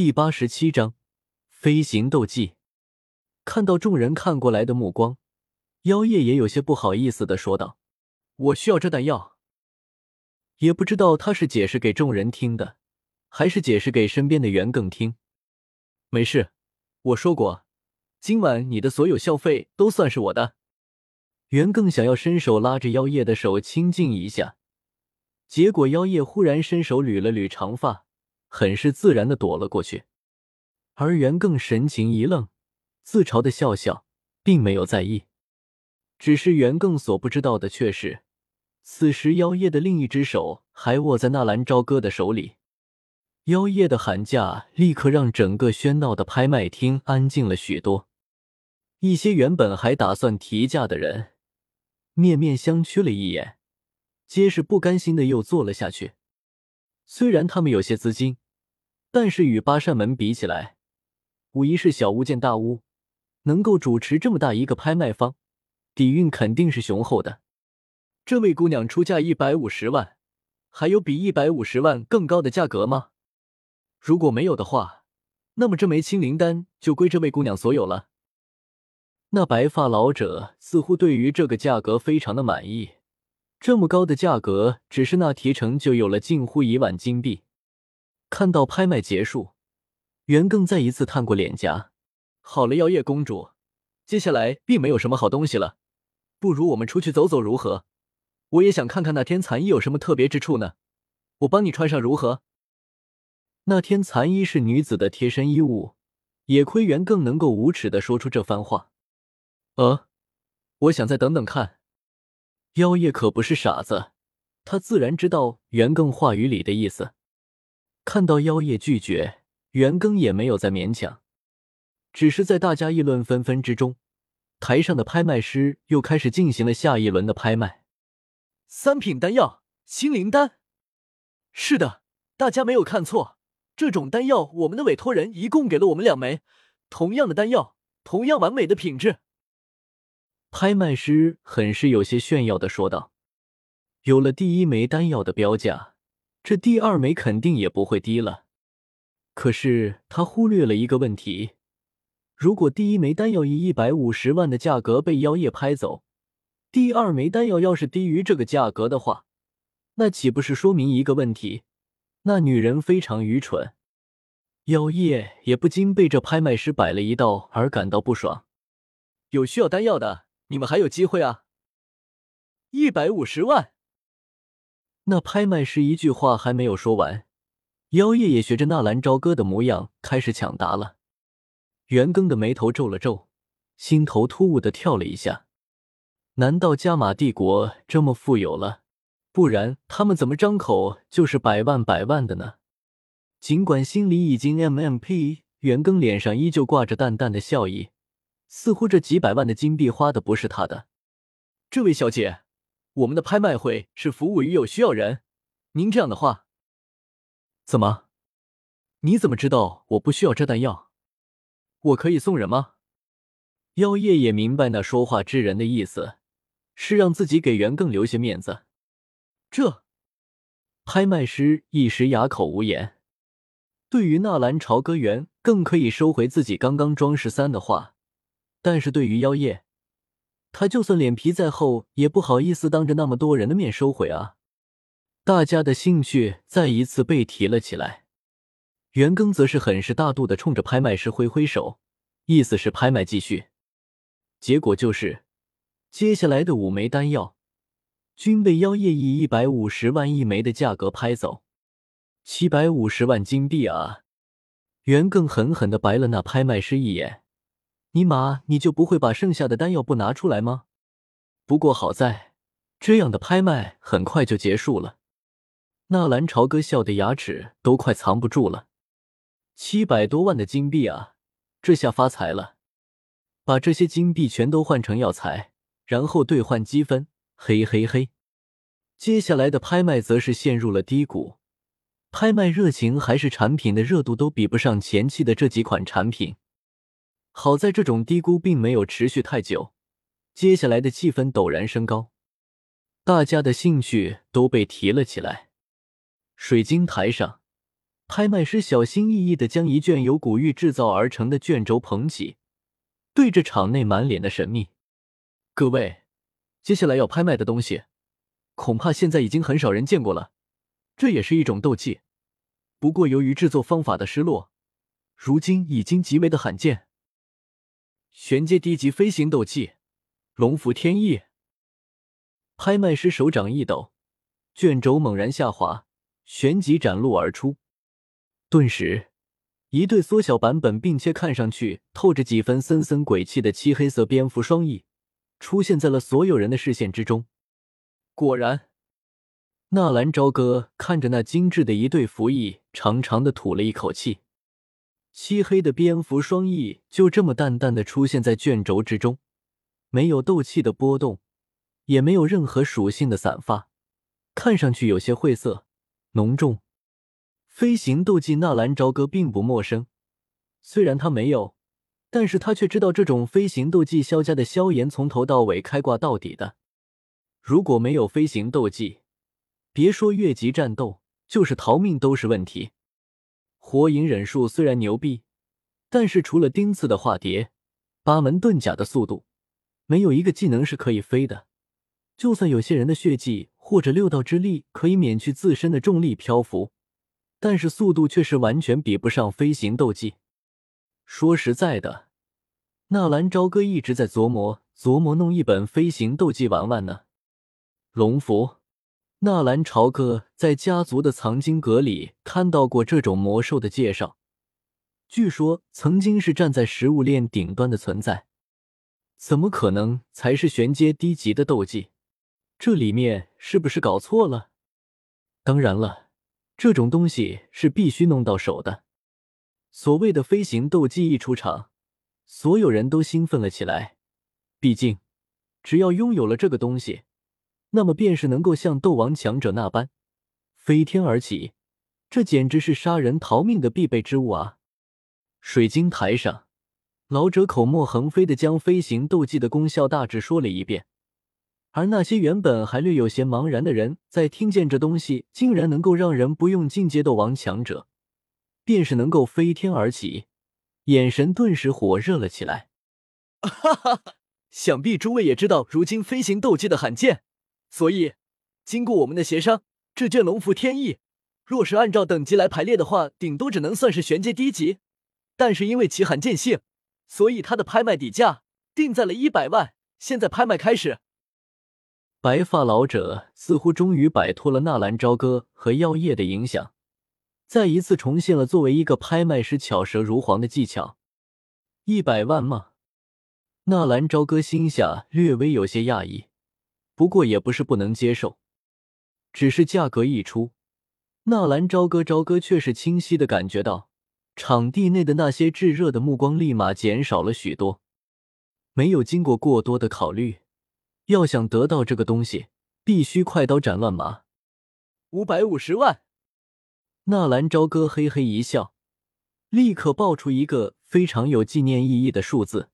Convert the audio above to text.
第八十七章飞行斗技。看到众人看过来的目光，妖夜也有些不好意思的说道：“我需要这弹药。”也不知道他是解释给众人听的，还是解释给身边的袁更听。没事，我说过，今晚你的所有消费都算是我的。袁更想要伸手拉着妖夜的手亲近一下，结果妖夜忽然伸手捋了捋长发，很是自然的躲了过去。而袁更神情一愣，自嘲的笑笑，并没有在意。只是袁更所不知道的却是。此时，妖夜的另一只手还握在纳兰朝歌的手里。妖夜的喊价立刻让整个喧闹的拍卖厅安静了许多。一些原本还打算提价的人，面面相觑了一眼，皆是不甘心的又坐了下去。虽然他们有些资金，但是与八扇门比起来，无疑是小巫见大巫。能够主持这么大一个拍卖方，底蕴肯定是雄厚的。这位姑娘出价一百五十万，还有比一百五十万更高的价格吗？如果没有的话，那么这枚青灵丹就归这位姑娘所有了。那白发老者似乎对于这个价格非常的满意，这么高的价格，只是那提成就有了近乎一万金币。看到拍卖结束，袁更再一次探过脸颊。好了，妖夜公主，接下来并没有什么好东西了，不如我们出去走走，如何？我也想看看那天残衣有什么特别之处呢，我帮你穿上如何？那天残衣是女子的贴身衣物，也亏袁更能够无耻的说出这番话。呃，我想再等等看。妖夜可不是傻子，他自然知道袁更话语里的意思。看到妖夜拒绝，袁更也没有再勉强，只是在大家议论纷纷之中，台上的拍卖师又开始进行了下一轮的拍卖。三品丹药心灵丹，是的，大家没有看错，这种丹药我们的委托人一共给了我们两枚，同样的丹药，同样完美的品质。拍卖师很是有些炫耀的说道：“有了第一枚丹药的标价，这第二枚肯定也不会低了。可是他忽略了一个问题：如果第一枚丹药以一百五十万的价格被妖夜拍走。”第二枚丹药要是低于这个价格的话，那岂不是说明一个问题？那女人非常愚蠢。妖夜也不禁被这拍卖师摆了一道而感到不爽。有需要丹药的，你们还有机会啊！一百五十万。那拍卖师一句话还没有说完，妖夜也学着纳兰朝歌的模样开始抢答了。袁庚的眉头皱了皱，心头突兀的跳了一下。难道加玛帝国这么富有了？不然他们怎么张口就是百万百万的呢？尽管心里已经 mmp，袁庚脸上依旧挂着淡淡的笑意，似乎这几百万的金币花的不是他的。这位小姐，我们的拍卖会是服务于有需要人，您这样的话，怎么？你怎么知道我不需要这弹药？我可以送人吗？妖夜也明白那说话之人的意思。是让自己给袁更留些面子，这拍卖师一时哑口无言。对于纳兰朝歌，袁更可以收回自己刚刚装十三的话，但是对于妖夜，他就算脸皮再厚，也不好意思当着那么多人的面收回啊。大家的兴趣再一次被提了起来，袁庚则是很是大度的冲着拍卖师挥挥手，意思是拍卖继续。结果就是。接下来的五枚丹药，均被妖夜以一百五十万一枚的价格拍走，七百五十万金币啊！袁更狠狠的白了那拍卖师一眼：“尼玛，你就不会把剩下的丹药不拿出来吗？”不过好在，这样的拍卖很快就结束了。纳兰朝歌笑的牙齿都快藏不住了，七百多万的金币啊，这下发财了！把这些金币全都换成药材。然后兑换积分，嘿嘿嘿。接下来的拍卖则是陷入了低谷，拍卖热情还是产品的热度都比不上前期的这几款产品。好在这种低估并没有持续太久，接下来的气氛陡然升高，大家的兴趣都被提了起来。水晶台上，拍卖师小心翼翼的将一卷由古玉制造而成的卷轴捧起，对着场内满脸的神秘：“各位，接下来要拍卖的东西，恐怕现在已经很少人见过了。这也是一种斗技，不过由于制作方法的失落，如今已经极为的罕见。玄阶低级飞行斗技，龙符天翼。”拍卖师手掌一抖，卷轴猛然下滑，旋即展露而出。顿时，一对缩小版本，并且看上去透着几分森森鬼气的漆黑色蝙蝠双翼出现在了所有人的视线之中。果然，纳兰朝歌看着那精致的一对符翼，长长的吐了一口气。漆黑的蝙蝠双翼就这么淡淡的出现在卷轴之中，没有斗气的波动，也没有任何属性的散发，看上去有些晦涩浓重。飞行斗技，纳兰朝歌并不陌生。虽然他没有，但是他却知道这种飞行斗技，萧家的萧炎从头到尾开挂到底的。如果没有飞行斗技，别说越级战斗，就是逃命都是问题。火影忍术虽然牛逼，但是除了钉刺的化蝶、八门遁甲的速度，没有一个技能是可以飞的。就算有些人的血迹或者六道之力可以免去自身的重力漂浮。但是速度却是完全比不上飞行斗技。说实在的，纳兰朝歌一直在琢磨琢磨弄一本飞行斗技玩玩呢。龙符，纳兰朝歌在家族的藏经阁里看到过这种魔兽的介绍，据说曾经是站在食物链顶端的存在，怎么可能才是玄阶低级的斗技？这里面是不是搞错了？当然了。这种东西是必须弄到手的。所谓的飞行斗技一出场，所有人都兴奋了起来。毕竟，只要拥有了这个东西，那么便是能够像斗王强者那般飞天而起，这简直是杀人逃命的必备之物啊！水晶台上，老者口沫横飞的将飞行斗技的功效大致说了一遍。而那些原本还略有些茫然的人，在听见这东西竟然能够让人不用进阶斗王强者，便是能够飞天而起，眼神顿时火热了起来。哈哈哈！想必诸位也知道，如今飞行斗技的罕见，所以经过我们的协商，这卷龙符天意，若是按照等级来排列的话，顶多只能算是玄阶低级。但是因为其罕见性，所以它的拍卖底价定在了一百万。现在拍卖开始。白发老者似乎终于摆脱了纳兰朝歌和药业的影响，再一次重现了作为一个拍卖师巧舌如簧的技巧。一百万吗？纳兰朝歌心下略微有些讶异，不过也不是不能接受。只是价格一出，纳兰朝歌朝歌却是清晰的感觉到，场地内的那些炙热的目光立马减少了许多，没有经过过多的考虑。要想得到这个东西，必须快刀斩乱麻。五百五十万。纳兰朝歌嘿嘿一笑，立刻报出一个非常有纪念意义的数字。